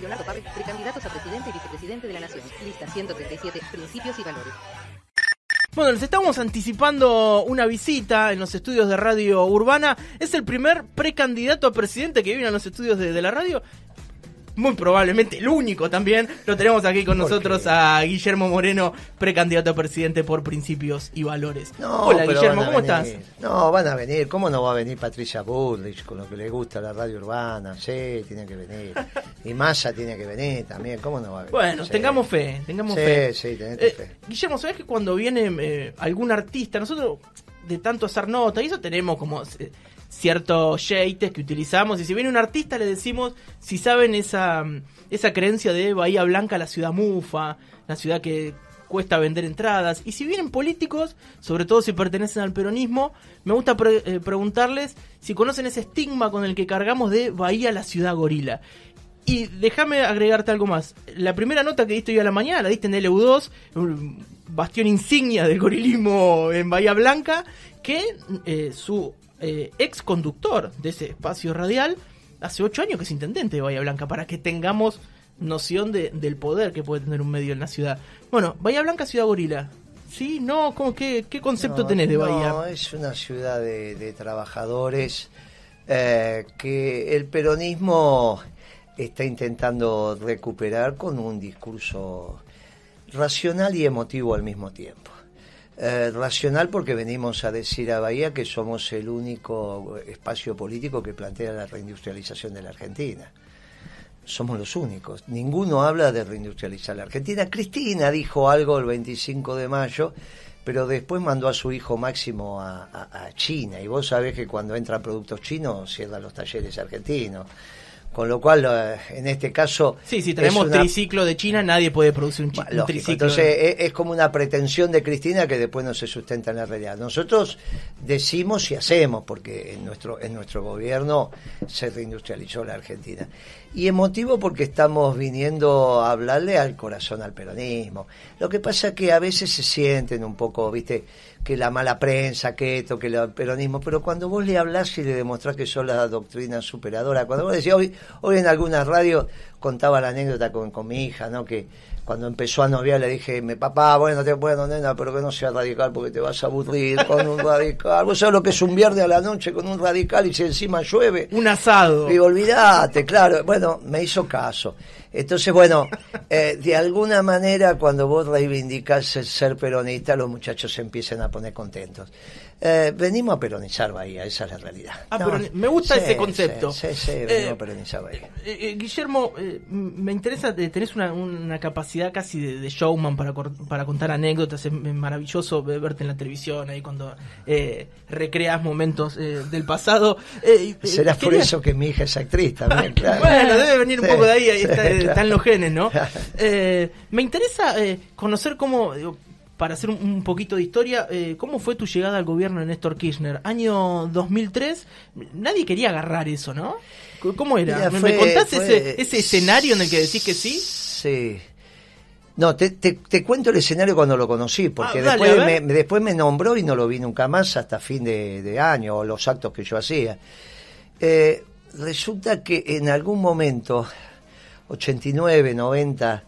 Leonardo Parri, precandidatos a presidente y vicepresidente de la Nación. Lista 137, principios y valores. Bueno, les estamos anticipando una visita en los estudios de Radio Urbana. Es el primer precandidato a presidente que viene a los estudios de la radio muy probablemente el único también. Lo tenemos aquí con nosotros a Guillermo Moreno, precandidato a presidente por principios y valores. Hola Guillermo, ¿cómo estás? No, van a venir. ¿Cómo no va a venir Patricia Bullrich con lo que le gusta la radio urbana? Sí, tiene que venir. Y Massa tiene que venir también. ¿Cómo no va a venir? Bueno, tengamos fe, tengamos sí, fe. Sí, tenete eh, fe. Guillermo, ¿sabes que cuando viene eh, algún artista, nosotros de tanto hacer nota, y eso tenemos como eh, ciertos yates que utilizamos y si viene un artista le decimos si saben esa, esa creencia de Bahía Blanca, la ciudad mufa, la ciudad que cuesta vender entradas. Y si vienen políticos, sobre todo si pertenecen al peronismo, me gusta eh, preguntarles si conocen ese estigma con el que cargamos de Bahía, la ciudad gorila. Y déjame agregarte algo más. La primera nota que diste hoy a la mañana la diste en LU2, un bastión insignia del gorilismo en Bahía Blanca, que eh, su eh, ex conductor de ese espacio radial, hace ocho años que es intendente de Bahía Blanca, para que tengamos noción de, del poder que puede tener un medio en la ciudad. Bueno, Bahía Blanca, ciudad gorila. ¿Sí? ¿No? ¿Cómo, qué, ¿Qué concepto no, tenés de no, Bahía? es una ciudad de, de trabajadores eh, que el peronismo está intentando recuperar con un discurso racional y emotivo al mismo tiempo. Eh, racional porque venimos a decir a Bahía que somos el único espacio político que plantea la reindustrialización de la Argentina. Somos los únicos. Ninguno habla de reindustrializar la Argentina. Cristina dijo algo el 25 de mayo, pero después mandó a su hijo Máximo a, a, a China. Y vos sabés que cuando entran productos chinos cierran los talleres argentinos. Con lo cual, en este caso. Sí, si tenemos una... triciclo de China, nadie puede producir un triciclo. Entonces, es, es, como una pretensión de Cristina que después no se sustenta en la realidad. Nosotros decimos y hacemos, porque en nuestro, en nuestro gobierno se reindustrializó la Argentina. Y emotivo porque estamos viniendo a hablarle al corazón al peronismo. Lo que pasa es que a veces se sienten un poco, viste, que la mala prensa, que esto, que el peronismo, pero cuando vos le hablás y le demostrás que son la doctrina superadora, cuando vos decís, hoy, hoy en algunas radios contaba la anécdota con, con mi hija, ¿no? Que cuando empezó a noviar le dije, mi papá, bueno, te bueno, nena, pero que no sea radical porque te vas a aburrir con un radical. Vos sabés lo que es un viernes a la noche con un radical y si encima llueve. Un asado. Digo, olvídate, claro. Bueno, me hizo caso. Entonces, bueno, eh, de alguna manera cuando vos reivindicás el ser peronista, los muchachos se empiezan a poner contentos. Eh, venimos a peronizar Bahía, esa es la realidad. Ah, no, pero me gusta sí, ese concepto. Sí, sí, sí venimos eh, a peronizar Bahía. Eh, Guillermo, me interesa, tenés una, una capacidad casi de, de, showman para, para contar anécdotas, es maravilloso verte en la televisión ahí cuando recreas momentos del pasado. Será por eso que mi hija es actriz también, claro. bueno, debe venir un poco de ahí, ahí está, claro. están los genes, ¿no? me interesa conocer cómo para hacer un, un, poquito de historia, eh, ¿cómo fue tu llegada al gobierno de Néstor Kirchner? Año 2003, nadie quería agarrar eso, ¿no? ¿Cómo era? Mira, ¿Me, fue, ¿Me contás fue, ese, ese escenario en el que decís que sí? Sí. No, te, te, te, cuento el escenario cuando lo conocí, porque ah, después, me, después me nombró y no lo vi nunca más hasta fin de, de año, o los actos que yo hacía. Eh, resulta que en algún momento, 89, 90,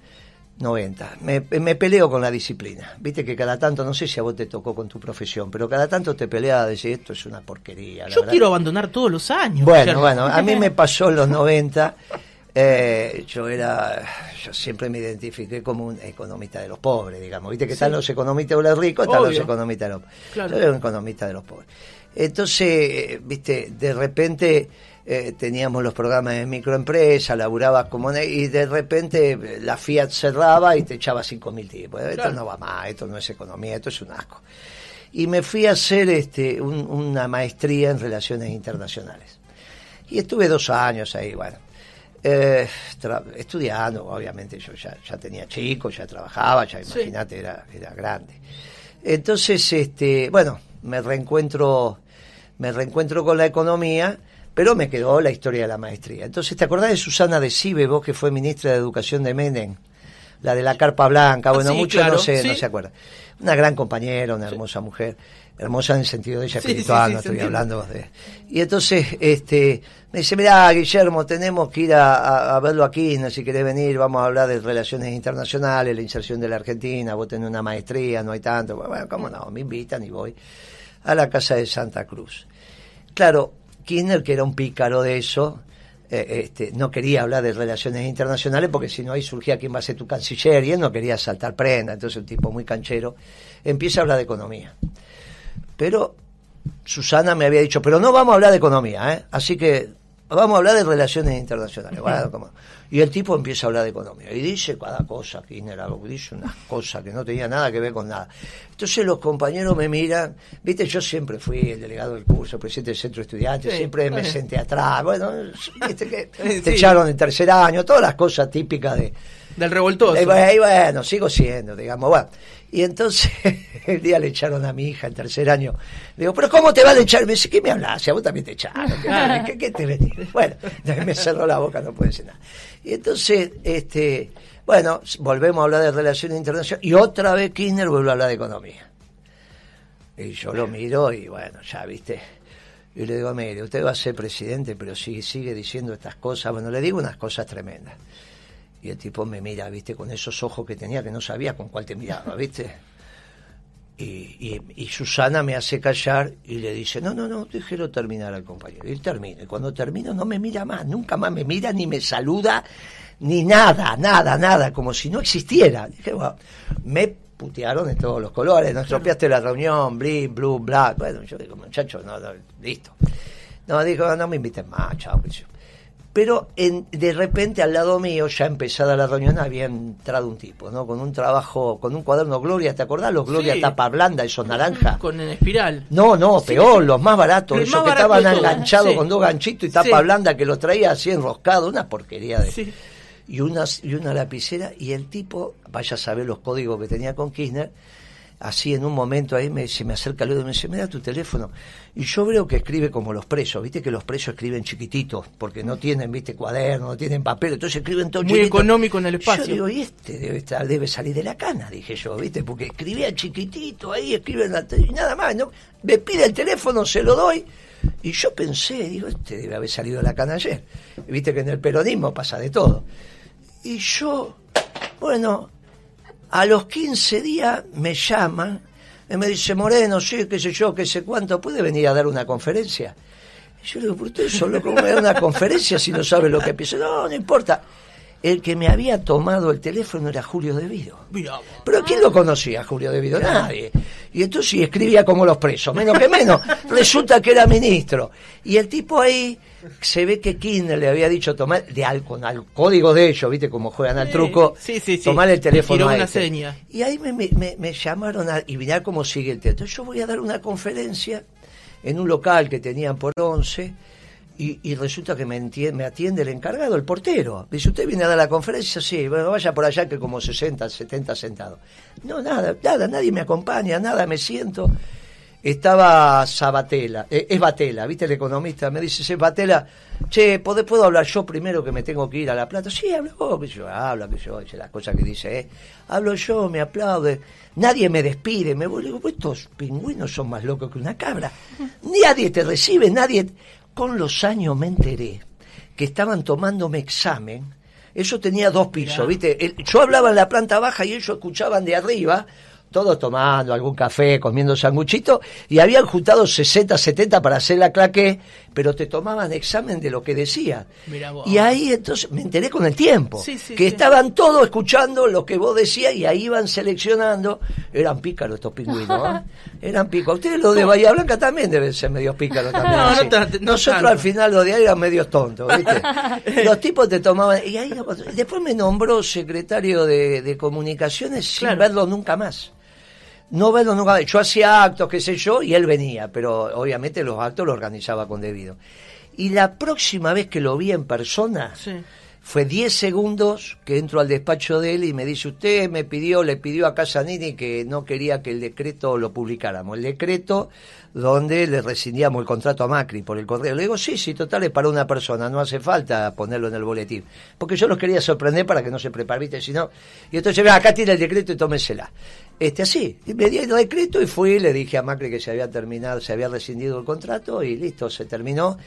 90. Me, me, peleo con la disciplina. Viste que cada tanto, no sé si a vos te tocó con tu profesión, pero cada tanto te peleas a decir esto es una porquería. Yo quiero abandonar todos los años. Bueno, bueno, a mí me pasó en los 90. Eh, yo era, yo siempre me identifiqué como un economista de los pobres, digamos. Viste que sí. están los economistas de los ricos, están Obvio. los economistas de los pobres. Claro. Yo era un economista de los pobres. Entonces, viste, de repente eh, teníamos los programas de microempresa, laburabas como y de repente la Fiat cerraba y te echaba cinco mil tipos. Claro. Esto no va más, esto no es economía, esto es un asco. Y me fui a hacer este, un, una maestría en relaciones internacionales. Y estuve dos años ahí, bueno. Eh, estudiando, obviamente yo ya, ya tenía chicos, ya trabajaba, ya imagínate, sí. era, era grande. Entonces, este, bueno, me reencuentro, me reencuentro con la economía pero me quedó la historia de la maestría. Entonces, ¿te acordás de Susana de Cibe, vos que fue ministra de Educación de Menem? la de la carpa blanca, ah, bueno, muchos no, sé, no se acuerdan. Una gran compañera, una hermosa mujer, hermosa en el sentido de ella espiritual, no estoy hablando de... Y entonces, este, me dice, mira, Guillermo, tenemos que ir a, verlo aquí, no si querés venir, vamos a hablar de relaciones internacionales, la inserción de la Argentina, vos tenés una maestría, no hay tanto, bueno, cómo no, me invitan y voy a la casa de Santa Cruz. Claro, Kirchner, que era un pícaro de eso, eh, este, no quería hablar de relaciones internacionales porque si no ahí surgía quién va a ser tu canciller y él no quería saltar prenda, entonces un tipo muy canchero empieza a hablar de economía. Pero Susana me había dicho, pero no vamos a hablar de economía, ¿eh? así que vamos a hablar de relaciones internacionales. y el tipo empieza a hablar de economía y dice cada cosa, Kirchner, dice unas cosas que no tenía nada que ver con nada. Entonces los compañeros me miran, viste, yo siempre fui el delegado del curso, presidente del centro de estudiantes, siempre me senté atrás, bueno, viste que te echaron en tercer año, todas las cosas típicas de... Del revoltoso. Y bueno, sigo siendo, digamos, bueno. Y entonces el día le echaron a mi hija en tercer año. Le digo, pero ¿cómo te van a echar? Me dice, ¿qué me hablas? A vos también te echaron. ¿Qué, qué, te venís? Bueno, me cerró la boca, no puede decir nada. Y entonces, este, bueno, volvemos a hablar de relaciones internacionales y otra vez Kirchner vuelve a hablar de economía. Y yo lo miro y bueno, ya viste. Y le digo, mire, usted va a ser presidente, pero sigue, sigue diciendo estas cosas. Bueno, le digo unas cosas tremendas. Y el tipo me mira, ¿viste? Con esos ojos que tenía que no sabía con cuál te miraba, ¿viste? Y, y, Susana me hace callar y le dice, no, no, no, déjelo terminar al compañero. Y él termina. Y cuando termino no me mira más, nunca más me mira, ni me saluda, ni nada, nada, nada, como si no existiera. Dije, bueno, me putearon de todos los colores, nos tropeaste la reunión, blue, blue, black. Bueno, yo digo, muchachos, no, no, listo. No, dijo, no me inviten más, chao. Pero en, de repente al lado mío, ya empezada la reunión, había entrado un tipo, ¿no? Con un trabajo, con un cuaderno Gloria, ¿te acordás? Los Gloria tapa blanda, esos naranjas. Con en espiral. No, no, peor, los más baratos, esos que estaban enganchados con dos ganchitos y tapa blanda que los traía así enroscado, una porquería de... Y una, y una lapicera, y el tipo, vaya a saber los códigos que tenía con Kirchner, así en un momento ahí me, se me acerca luego y me dice, me da tu teléfono. Y yo veo que escribe como los presos, viste que los presos escriben chiquititos, porque no tienen, viste, cuaderno, no tienen papel, entonces escriben todo Muy económico en el espacio. Yo digo, y este debe, estar, debe salir de la cana, dije yo, viste, porque escribía chiquitito ahí, escribe en la y nada más, ¿no? Me pide el teléfono, se lo doy. Y yo pensé, digo, este debe haber salido de la cana ayer. Viste que en el peronismo pasa de todo. Y yo, bueno, a los 15 días me llama y me dice, Moreno, sí, qué sé yo, qué sé cuánto, ¿puede venir a dar una conferencia? Y yo le digo, ¿por usted solo cómo me da una conferencia si no sabe lo que piensa? No, no importa. El que me había tomado el teléfono era Julio Devido. Pero ¿quién lo conocía, Julio Devido? Nadie. Y entonces escribía como los presos, menos que menos. Resulta que era ministro. Y el tipo ahí se ve que Kirchner le había dicho tomar de al, con al código de ellos, ¿viste? Como juegan al truco, tomar el teléfono. este. Y ahí me, me, me llamaron a, y mirá cómo sigue el texto. Yo voy a dar una conferencia en un local que tenían por once y, resulta que me, me, atiende el encargado, el portero. Dice, ¿usted viene a dar la conferencia? Sí, bueno, vaya por allá que como 60, 70 sentados. No, nada, nada, nadie me acompaña, nada, me siento estaba Sabatella, eh, es Batela, ¿viste el economista? Me dice, es Batela, che, ¿puedo hablar yo primero que me tengo que ir a La Plata? Sí, hablo vos, que yo, habla, que yo, las cosas que dice, ¿eh? Hablo yo, me aplaude, nadie me despide, me voy, digo, pues estos pingüinos son más locos que una cabra. Nadie te recibe, nadie... Con los años me enteré que estaban tomándome examen, eso tenía dos pisos, ¿viste? yo hablaba en la planta baja y ellos escuchaban de arriba, todos tomando algún café, comiendo sanguchito, y habían juntado 60, 70 para hacer la claque, pero te tomaban examen de lo que decía. Y ahí entonces me enteré con el tiempo, que estaban todos escuchando lo que vos decías y ahí iban seleccionando. Eran pícaros estos pingüinos, ¿eh? eran pícaros. Ustedes los de Bahía Blanca también deben ser medios pícaros también. Nosotros al final los de ahí eran medios tontos, los tipos te tomaban... Y ahí, después me nombró secretario de, comunicaciones sin verlo nunca más no verlo nunca. Yo hacía actos, qué sé yo, y él venía, pero obviamente los actos los organizaba con debido. Y la próxima vez que lo vi en persona, Fue 10 segundos que entro al despacho de él y me dice, usted me pidió, le pidió a Casanini que no quería que el decreto lo publicáramos. El decreto donde le rescindíamos el contrato a Macri por el correo. Le digo, sí, sí, total, es para una persona, no hace falta ponerlo en el boletín. Porque yo los quería sorprender para que no se prepare, ¿viste? Si no, y entonces, acá tiene el decreto y tómesela. Este, así, me di el decreto y fui, le dije a Macri que se había terminado, se había rescindido el contrato y listo, se terminó.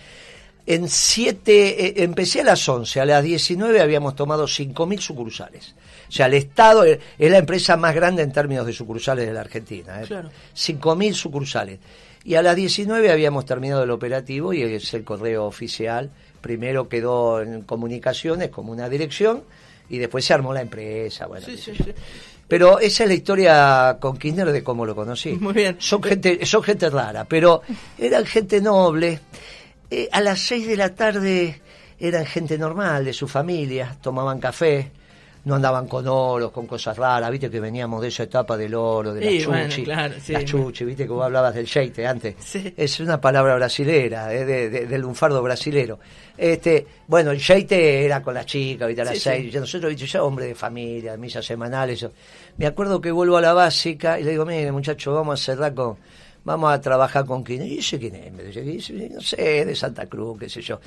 En siete, eh, empecé a las 11, a las 19 habíamos tomado 5.000 sucursales. O sea, el Estado es la empresa más grande en términos de sucursales de la Argentina. ¿eh? Claro. 5.000 sucursales. Y a las 19 habíamos terminado el operativo y es el correo oficial. Primero quedó en comunicaciones como una dirección y después se armó la empresa. Bueno, sí, sí, sí. Pero esa es la historia con Kirchner de cómo lo conocí. Muy bien. Son gente, son gente rara, pero eran gente noble. Eh, a las 6 de la tarde eran gente normal, de su familia, tomaban café no andaban con oros, con cosas raras, viste que veníamos de esa etapa del oro, de la chuchi, la chuchi, viste que vos hablabas del sheite antes. Es una palabra brasilera, eh, del lunfardo brasilero. Este, bueno, el sheite era con las chicas, viste, a las seis, nosotros, viste, ya hombre de familia, misas semanales. Me acuerdo que vuelvo a la básica y le digo, mire muchacho, vamos a cerrar con vamos a trabajar con quién. Y sé quién es, me dice, no sé, de Santa Cruz, qué sé yo.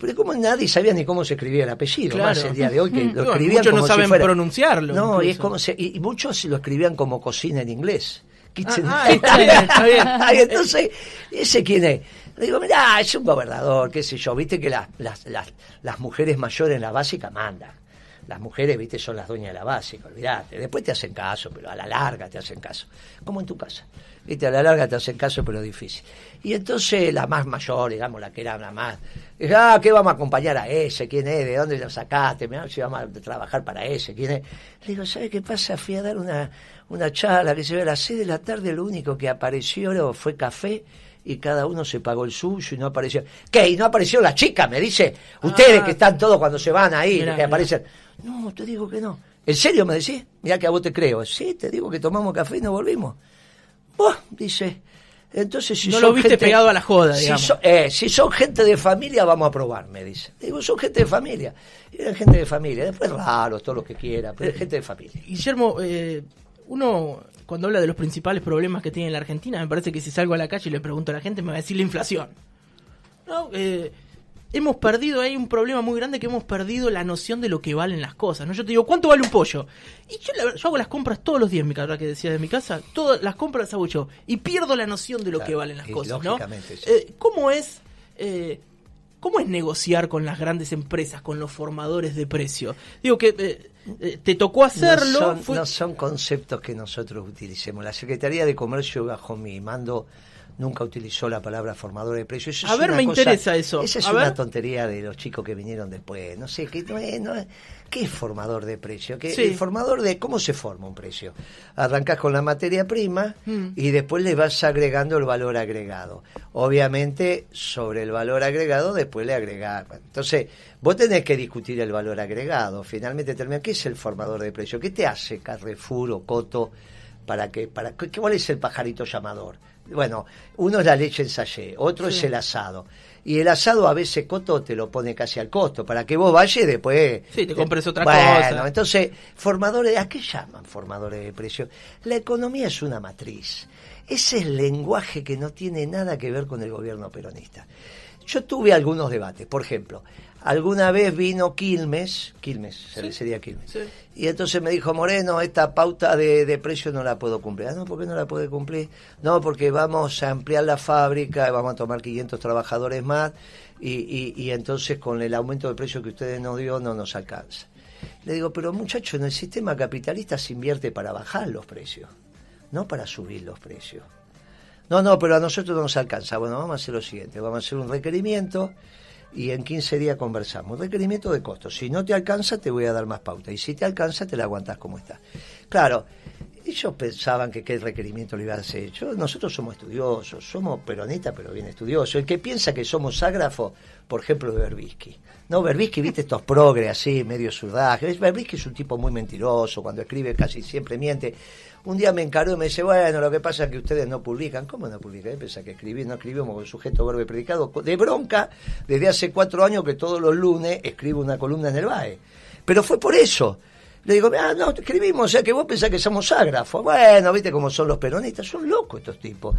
pero como nadie sabía ni cómo se escribía el apellido, más el día de hoy, que lo escribían muchos no saben pronunciarlo. No, y, es como y, muchos lo escribían como cocina en inglés. Kitchen. Ah, ah está bien, está bien. entonces, ¿ese quién es? Le digo, mirá, es un gobernador, qué sé yo, viste que las, las, las, las mujeres mayores en la básica mandan las mujeres, viste, son las dueñas de la básica, olvídate. Después te hacen caso, pero a la larga te hacen caso. Como en tu casa. Viste, a la larga te hacen caso, pero difícil. Y entonces la más mayor, digamos, la que era la más, dije, ah, ¿qué vamos a acompañar a ese? ¿Quién es? ¿De dónde lo sacaste? Mirá, si vamos a trabajar para ese, ¿quién es? Le digo, ¿sabes qué pasa? Fui a dar una, una charla que se ve a las seis de la tarde, lo único que apareció fue café y cada uno se pagó el suyo y no apareció. ¿Qué? Y no apareció la chica, me dice. Ustedes ah. que están todos cuando se van ahí, que aparecen. No, te digo que no. ¿En serio me decís? Mira que a vos te creo. Sí, te digo que tomamos café y nos volvimos. Dice. Entonces, si no lo viste pegado a la joda, si, eh, si son gente de familia, vamos a probar, me dice. Digo, son gente de familia. Eran gente de familia. Después raros, todo lo que quiera, pero es gente de familia. Guillermo, eh, uno cuando habla de los principales problemas que tiene la Argentina, me parece que si salgo a la calle y le pregunto a la gente, me va a decir la inflación. ¿No? Eh, hemos perdido, hay un problema muy grande que hemos perdido la noción de lo que valen las cosas. ¿no? Yo te digo, ¿cuánto vale un pollo? Y yo, yo hago las compras todos los días, mi cara que decía de mi casa, todas las compras hago yo. Y pierdo la noción de lo que valen las cosas. ¿no? Eh, ¿Cómo es... Eh, ¿Cómo es negociar con las grandes empresas, con los formadores de precio? Digo que eh, te tocó hacerlo. No son, conceptos que nosotros utilicemos. La Secretaría de Comercio, bajo mi mando, nunca utilizó la palabra formador de precios. a ver, me interesa eso. Esa es una tontería de los chicos que vinieron después. No sé, ¿qué, no es, ¿qué es formador de precio? ¿Qué, El formador de cómo se forma un precio. Arrancas con la materia prima mm. y después le vas agregando el valor agregado. Obviamente, sobre el valor agregado, después le agregas. Entonces, vos tenés que discutir el valor agregado. Finalmente termina, ¿qué es el formador de precio? ¿Qué te hace Carrefour o Coto? para que para cuál es el pajarito llamador bueno, uno es la leche en otro es el asado. Y el asado a veces Coto te lo pone casi al costo, para que vos vayas después... Sí, te compres otra bueno, entonces, formadores, ¿a qué llaman formadores de precios? La economía es una matriz. Ese es el lenguaje que no tiene nada que ver con el gobierno peronista. Yo tuve algunos debates, por ejemplo, Alguna vez vino Quilmes, Quilmes, sería Quilmes, y entonces me dijo, Moreno, esta pauta de, de, precio no la puedo cumplir. Ah, no, ¿por qué no la puede cumplir? No, porque vamos a ampliar la fábrica, vamos a tomar 500 trabajadores más, y, y, entonces con el aumento de precio que ustedes nos dio no nos alcanza. Le digo, pero muchachos, en el sistema capitalista se invierte para bajar los precios, no para subir los precios. No, no, pero a nosotros no nos alcanza. Bueno, vamos a hacer lo siguiente, vamos a hacer un requerimiento y en 15 días conversamos. Requerimiento de costos. Si no te alcanza, te voy a dar más pauta. Y si te alcanza, te la aguantas como está. Claro, ellos pensaban que qué requerimiento le iba a hacer. Nosotros somos estudiosos, somos peronistas, pero bien estudiosos. El que piensa que somos ágrafos, por ejemplo, de Berbisky. No, Berbisky, viste estos progres así, medio surdajes. Berbisky es un tipo muy mentiroso, cuando escribe casi siempre miente. Un día me encaró y me dice, bueno, lo que pasa es que ustedes no publican. ¿Cómo no publican? Pensé que escribí, no escribimos con sujeto, verbo y predicado. De bronca, desde hace cuatro años que todos los lunes escribo una columna en el BAE. Pero fue por eso. Le digo, ah, no, escribimos, o sea que vos pensás que somos ágrafos. Bueno, viste cómo son los peronistas, son locos estos tipos.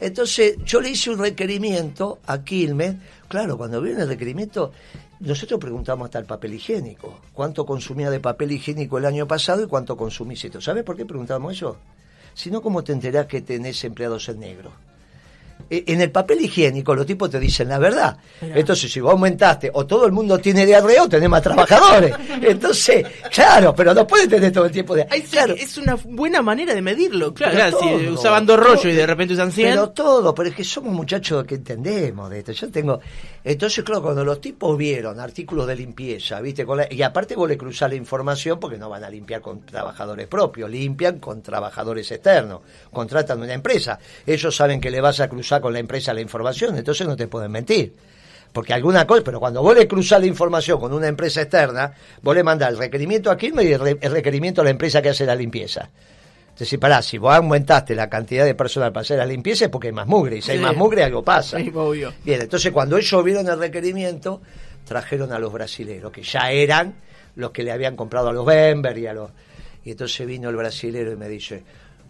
Entonces, yo le hice un requerimiento a Quilmes. Claro, cuando viene el requerimiento, nosotros preguntamos hasta el papel higiénico. ¿Cuánto consumía de papel higiénico el año pasado y cuánto consumís esto? ¿Sabes por qué preguntamos eso? Si no, ¿cómo te enterás que tenés empleados en negro? Eh, en el papel higiénico los tipos te dicen la verdad. Entonces, si vos aumentaste o todo el mundo tiene diarrea o tenés más trabajadores. Entonces, claro, pero no puede tener todo el tiempo de claro. Es una buena manera de medirlo. Claro, si usaban dos rollos y de repente usan 100. Pero todo, pero es que somos muchachos que entendemos de esto. Yo tengo. Entonces, claro, cuando los tipos vieron artículos de limpieza, ¿viste? y aparte vos le cruzás la información porque no van a limpiar con trabajadores propios, limpian con trabajadores externos. Contratan una empresa. Ellos saben que le vas a cruzar con la empresa la información, entonces no te pueden mentir. Porque alguna cosa, pero cuando vos le cruzás la información con una empresa externa, vos le mandás el requerimiento a Quilmes y el, requerimiento a la empresa que hace la limpieza. Entonces, si pará, si vos aumentaste la cantidad de personal para hacer la limpieza es porque hay más mugre, y si hay más mugre algo pasa. Bien, entonces cuando ellos vieron el requerimiento, trajeron a los brasileros, que ya eran los que le habían comprado a los Bember y a los... Y entonces vino el brasilero y me dice,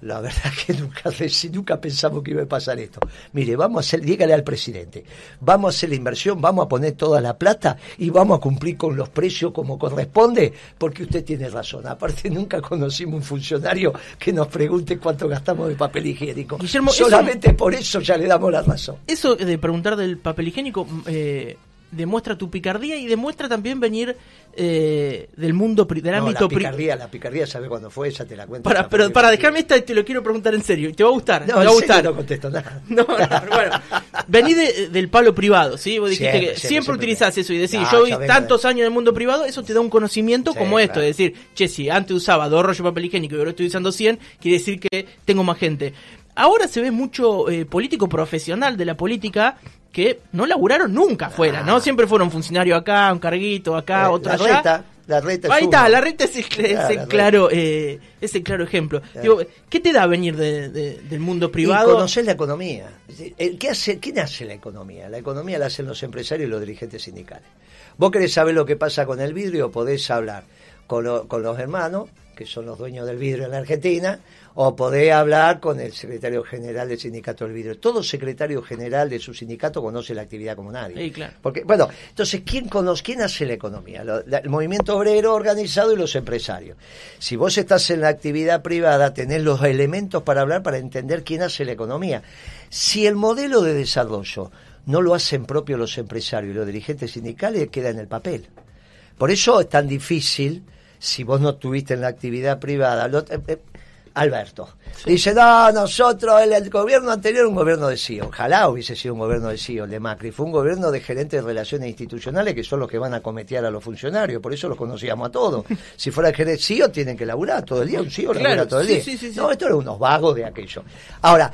la verdad que nunca, nunca pensamos que iba a pasar esto. Mire, vamos a hacer, dígale al presidente, vamos a hacer la inversión, vamos a poner toda la plata y vamos a cumplir con los precios como corresponde, porque usted tiene razón. Aparte, nunca conocimos un funcionario que nos pregunte cuánto gastamos de papel higiénico. Solamente por eso ya le damos la razón. Eso de preguntar del papel higiénico, eh, demuestra tu picardía y demuestra también venir eh, del mundo del ámbito la picardía la picardía sabe cuándo fue esa te la cuento. Para pero para dejarme esta te lo quiero preguntar en serio. Te va a gustar no, te va a gustar. no contesto nada. No, bueno. Vení del palo privado sí vos dijiste que siempre, utilizás eso y decís yo vi tantos años en el mundo privado eso te da un conocimiento como esto es decir che si antes usaba dos rollos de papel higiénico y ahora estoy usando 100 quiere decir que tengo más gente. Ahora se ve mucho eh, político profesional de la política que no laburaron nunca afuera, ¿no? Siempre fueron funcionarios acá, un carguito acá, eh, otro la allá. Reta, la reta Ahí está, la reta es el, claro, eh, es el claro ejemplo. ¿Qué te da venir del mundo privado? Y conocer la economía. ¿Qué hace, ¿Quién hace la economía? La economía la hacen los empresarios y los dirigentes sindicales. Vos querés saber lo que pasa con el vidrio, podés hablar con, con los hermanos, que son los dueños del vidrio en la Argentina, o poder hablar con el secretario general del sindicato del vidrio. Todo secretario general de su sindicato conoce la actividad como nadie. Sí, claro. Porque, bueno, entonces, ¿quién, conoce, ¿quién hace la economía? el movimiento obrero organizado y los empresarios. Si vos estás en la actividad privada, tenés los elementos para hablar, para entender quién hace la economía. Si el modelo de desarrollo no lo hacen propio los empresarios y los dirigentes sindicales, queda en el papel. Por eso es tan difícil, si vos no estuviste en la actividad privada, eh, eh, Alberto. Dice, no, nosotros, el, gobierno anterior, un gobierno de CEO. Ojalá hubiese sido un gobierno de CEO, el de Macri. Fue un gobierno de gerentes de relaciones institucionales que son los que van a cometear a los funcionarios. Por eso los conocíamos a todos. Si fuera el gerente CEO, tienen que laburar todo el día. Un CEO labura todo el día. no, esto era unos vagos de aquello. Ahora,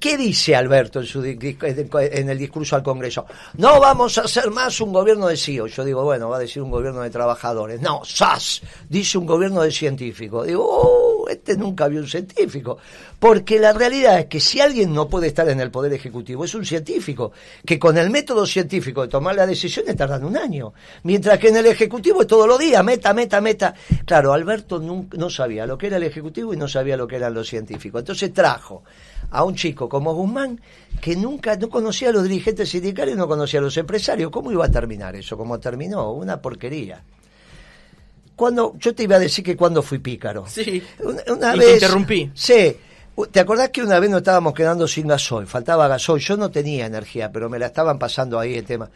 ¿qué dice Alberto en, su, en el discurso al Congreso? No vamos a hacer más un gobierno de CEO. Yo digo, bueno, va a decir un gobierno de trabajadores. No, SAS, dice un gobierno de científicos. Digo, oh, este nunca vio un científico. Porque la realidad es que si alguien no puede estar en el Poder Ejecutivo, es un científico, que con el método científico de tomar las decisiones tardan un año. Mientras que en el Ejecutivo es todos los días, meta, meta, meta. Claro, Alberto no, sabía lo que era el Ejecutivo y no sabía lo que eran los científicos. Entonces trajo a un chico como Guzmán que nunca no conocía a los dirigentes sindicales, no conocía a los empresarios. ¿Cómo iba a terminar eso? ¿Cómo terminó? Una porquería cuando yo te iba a decir que cuando fui pícaro. Sí. Una, vez. Te interrumpí. Sí. ¿Te acordás que una vez nos estábamos quedando sin gasoil? Faltaba gasoil. Yo no tenía energía, pero me la estaban pasando ahí el tema.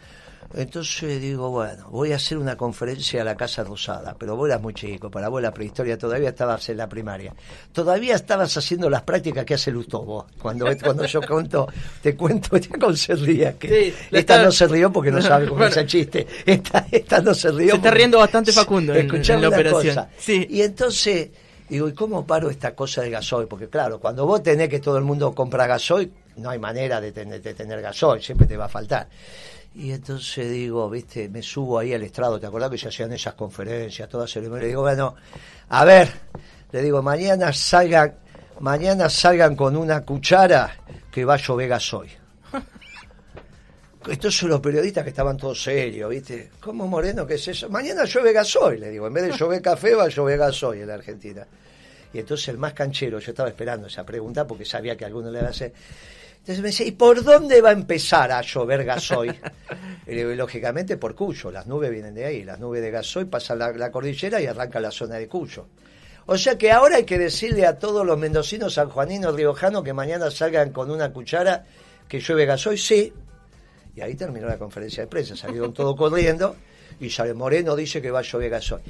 Entonces digo, bueno, voy a hacer una conferencia a la Casa Rosada, pero vos eras muy chico, para vos la prehistoria todavía estabas en la primaria. Todavía estabas haciendo las prácticas que hace Lustobo. Cuando, cuando yo cuento, te cuento, ya se ría, que esta no se rió porque no sabe cómo es el chiste. Esta, esta no se rió. Se está riendo bastante Facundo en, la operación. Sí. Y entonces Digo, ¿y cómo paro esta cosa de gasoil? Porque claro, cuando vos tenés que todo el mundo compra gasoil, no hay manera de tener, de tener gasoil, siempre te va a faltar. Y entonces digo, viste, me subo ahí al estrado, ¿te acordás que se hacían esas conferencias, todas y Le digo, bueno, a ver, le digo, mañana salgan, mañana salgan con una cuchara que va a llover gasoil. Estos son los periodistas que estaban todos serios, ¿viste? ¿Cómo Moreno? ¿Qué es eso? Mañana llueve gasoil, le digo. En vez de llover café, va a llover gasoil en la Argentina. Y entonces el más canchero, yo estaba esperando esa pregunta porque sabía que alguno le iba a hacer. Entonces me decía, ¿y por dónde va a empezar a llover gasoil? y digo, lógicamente por Cuyo, las nubes vienen de ahí, las nubes de gasoil pasan la, cordillera y arrancan la zona de Cuyo. O sea que ahora hay que decirle a todos los mendocinos, sanjuaninos, riojanos que mañana salgan con una cuchara que llueve gasoil, sí, y ahí terminó la conferencia de prensa, salieron todos corriendo y Moreno dice que va a llover gasoil.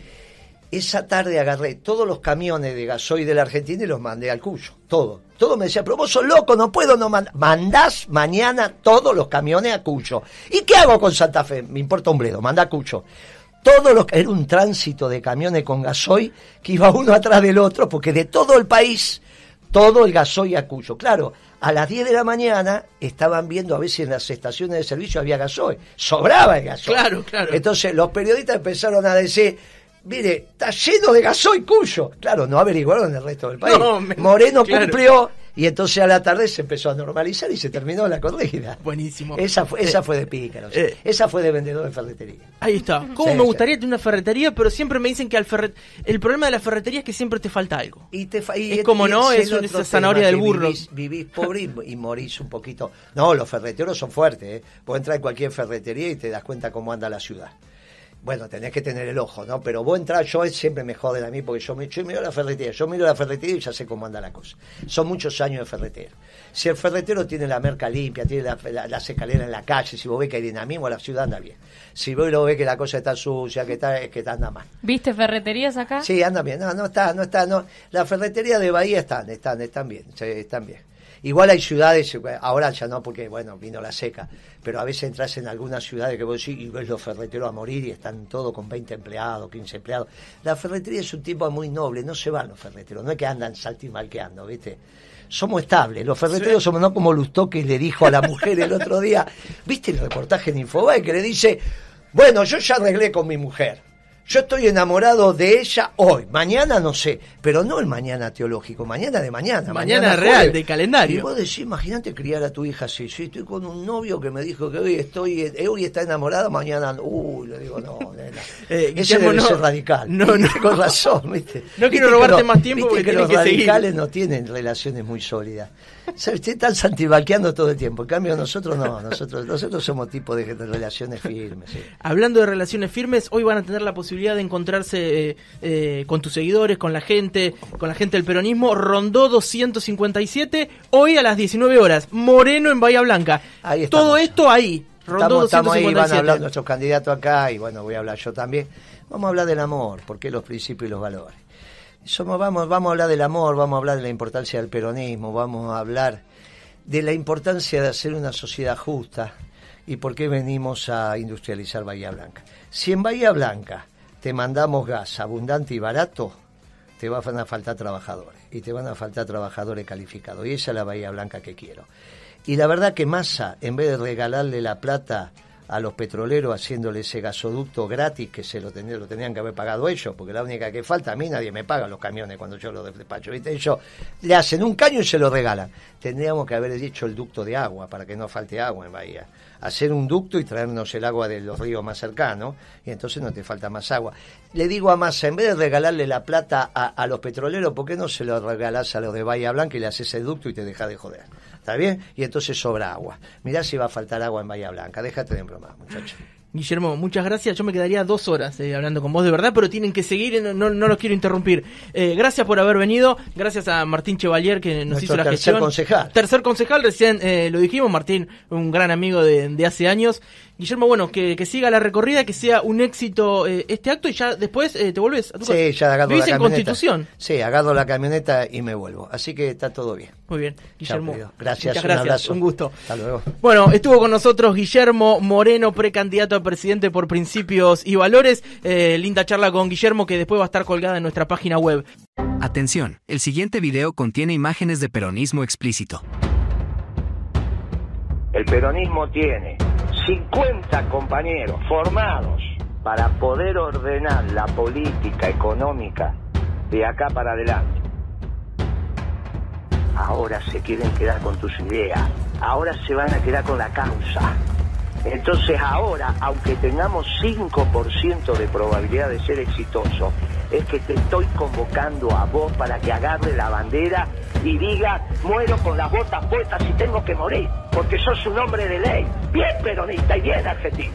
Esa tarde agarré todos los camiones de gasoil de la Argentina y los mandé al Cuyo, todo. Todo me decía, pero vos sos loco, no puedo no mandar. Mandás mañana todos los camiones a Cuyo. ¿Y qué hago con Santa Fe? Me importa un bledo, manda a Cuyo. Todos los, era un tránsito de camiones con gasoil que iba uno atrás del otro, porque de todo el país, todo el gasoil a Cuyo. Claro, a las 10 de la mañana estaban viendo a ver si en las estaciones de servicio había gasoil. Sobraba el gasoil. Claro, claro. Entonces los periodistas empezaron a decir, mire, está lleno de gasoil Cuyo. Claro, no averiguaron el resto del país. Moreno cumplió y entonces a la tarde se empezó a normalizar y se terminó la corrida. Buenísimo. Esa fue, esa eh, fue de pícaros. Eh, esa fue de vendedor de ferretería. Ahí está. ¿Cómo me gustaría tener una ferretería? Pero siempre me dicen que al ferret... el problema de la ferretería es que siempre te falta algo. Y te es como no, es esa zanahoria del burro. Vivís, pobre y, morís un poquito. No, los ferreteros son fuertes. ¿eh? Puedes entrar en cualquier ferretería y te das cuenta cómo anda la ciudad bueno, tenés que tener el ojo, ¿no? Pero vos entrar, yo siempre me joden a mí porque yo, me, yo miro la ferretería, yo miro la ferretería y ya sé cómo anda la cosa. Son muchos años de ferretero. Si el ferretero tiene la merca limpia, tiene la, la, las escaleras en la calle, si vos ves que hay dinamismo, la ciudad anda bien. Si vos lo ves que la cosa está sucia, que está, que anda mal. ¿Viste ferreterías acá? Sí, anda bien. No, no está, no está, no. La ferretería de Bahía están, están, están bien, están bien. Igual hay ciudades, ahora ya no porque, bueno, vino la seca, pero a veces entras en algunas ciudades que vos decís y ves los ferreteros a morir y están todos con 20 empleados, 15 empleados. La ferretería es un tipo muy noble, no se van los ferreteros, no es que andan saltimalqueando, ¿viste? Somos estables, los ferreteros somos no como Lustó que le dijo a la mujer el otro día, ¿viste el reportaje en Infobae que le dice, bueno, yo ya arreglé con mi mujer? Yo estoy enamorado de ella hoy, mañana no sé, pero no el mañana teológico, mañana de mañana. Mañana, real, de calendario. Y vos decís, imagínate criar a tu hija así, sí, estoy con un novio que me dijo que hoy estoy, eh, hoy está enamorado, mañana, uy, le digo, no, nena. Eh, Ese debe no, ser radical. No, no, con razón, ¿viste? No quiero robarte más tiempo porque que los radicales no tienen relaciones muy sólidas. ¿Sabes? Están santivalqueando todo el tiempo. En cambio, nosotros no. Nosotros, nosotros somos tipo de, relaciones firmes. Hablando de relaciones firmes, hoy van a tener la posibilidad de encontrarse eh, eh, con tus seguidores, con la gente, con la gente del peronismo. Rondó 257, hoy a las 19 horas. Moreno en Bahía Blanca. Ahí Todo esto ahí. Rondó estamos, ahí, van a hablar nuestros candidatos acá y bueno, voy a hablar yo también. Vamos a hablar del amor, porque los principios y los valores. Somos, vamos, vamos a hablar del amor, vamos a hablar de la importancia del peronismo, vamos a hablar de la importancia de hacer una sociedad justa y por qué venimos a industrializar Bahía Blanca. Si en Bahía Blanca te mandamos gas abundante y barato, te van a faltar trabajadores y te van a faltar trabajadores calificados. Y esa es la Bahía Blanca que quiero. Y la verdad que Massa, en vez de regalarle la plata a los petroleros haciéndole ese gasoducto gratis que se lo, lo tenían que haber pagado ellos, porque la única que falta, a mí nadie me paga los camiones cuando yo los despacho, ¿viste? Ellos le hacen un caño y se lo regalan. Tendríamos que haber hecho el ducto de agua para que no falte agua en Bahía. Hacer un ducto y traernos el agua de los ríos más cercanos y entonces no te falta más agua. Le digo a Massa, en vez de regalarle la plata a, a los petroleros, ¿por qué no se lo regalás a los de Bahía Blanca y le haces el ducto y te deja de joder? ¿Está bien? Y entonces sobra agua. Mirá si va a faltar agua en Bahía Blanca. Déjate de broma, muchachos. Guillermo, muchas gracias. Yo me quedaría dos horas eh, hablando con vos de verdad, pero tienen que seguir, no, no, los quiero interrumpir. Eh, gracias por haber venido. Gracias a Martín Chevalier que nos hizo la tercer concejal. Tercer concejal, recién eh, lo dijimos. Martín, un gran amigo de, de hace años. Guillermo, bueno, que, que, siga la recorrida, que sea un éxito eh, este acto y ya después eh, te vuelves a tu Sí, ya agarro la camioneta. en Constitución? Sí, agarro la camioneta y me vuelvo. Así que está todo bien. Muy bien, Guillermo. gracias, un gracias, abrazo. un gusto. Hasta luego. Bueno, estuvo con nosotros Guillermo Moreno, precandidato a presidente por principios y valores. Eh, linda charla con Guillermo que después va a estar colgada en nuestra página web. Atención, el siguiente video contiene imágenes de peronismo explícito. El peronismo tiene 50 compañeros formados para poder ordenar la política económica de acá para adelante. Ahora se quieren quedar con tus ideas, ahora se van a quedar con la causa. Entonces ahora, aunque tengamos 5% de probabilidad de ser exitoso, es que te estoy convocando a vos para que agarre la bandera y diga, muero con las botas puestas y tengo que morir, porque sos un hombre de ley, bien peronista y bien argentino.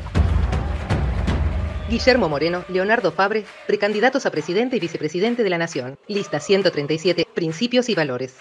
Guillermo Moreno, Leonardo Fabre, precandidatos a presidente y vicepresidente de la Nación. Lista 137, Principios y Valores.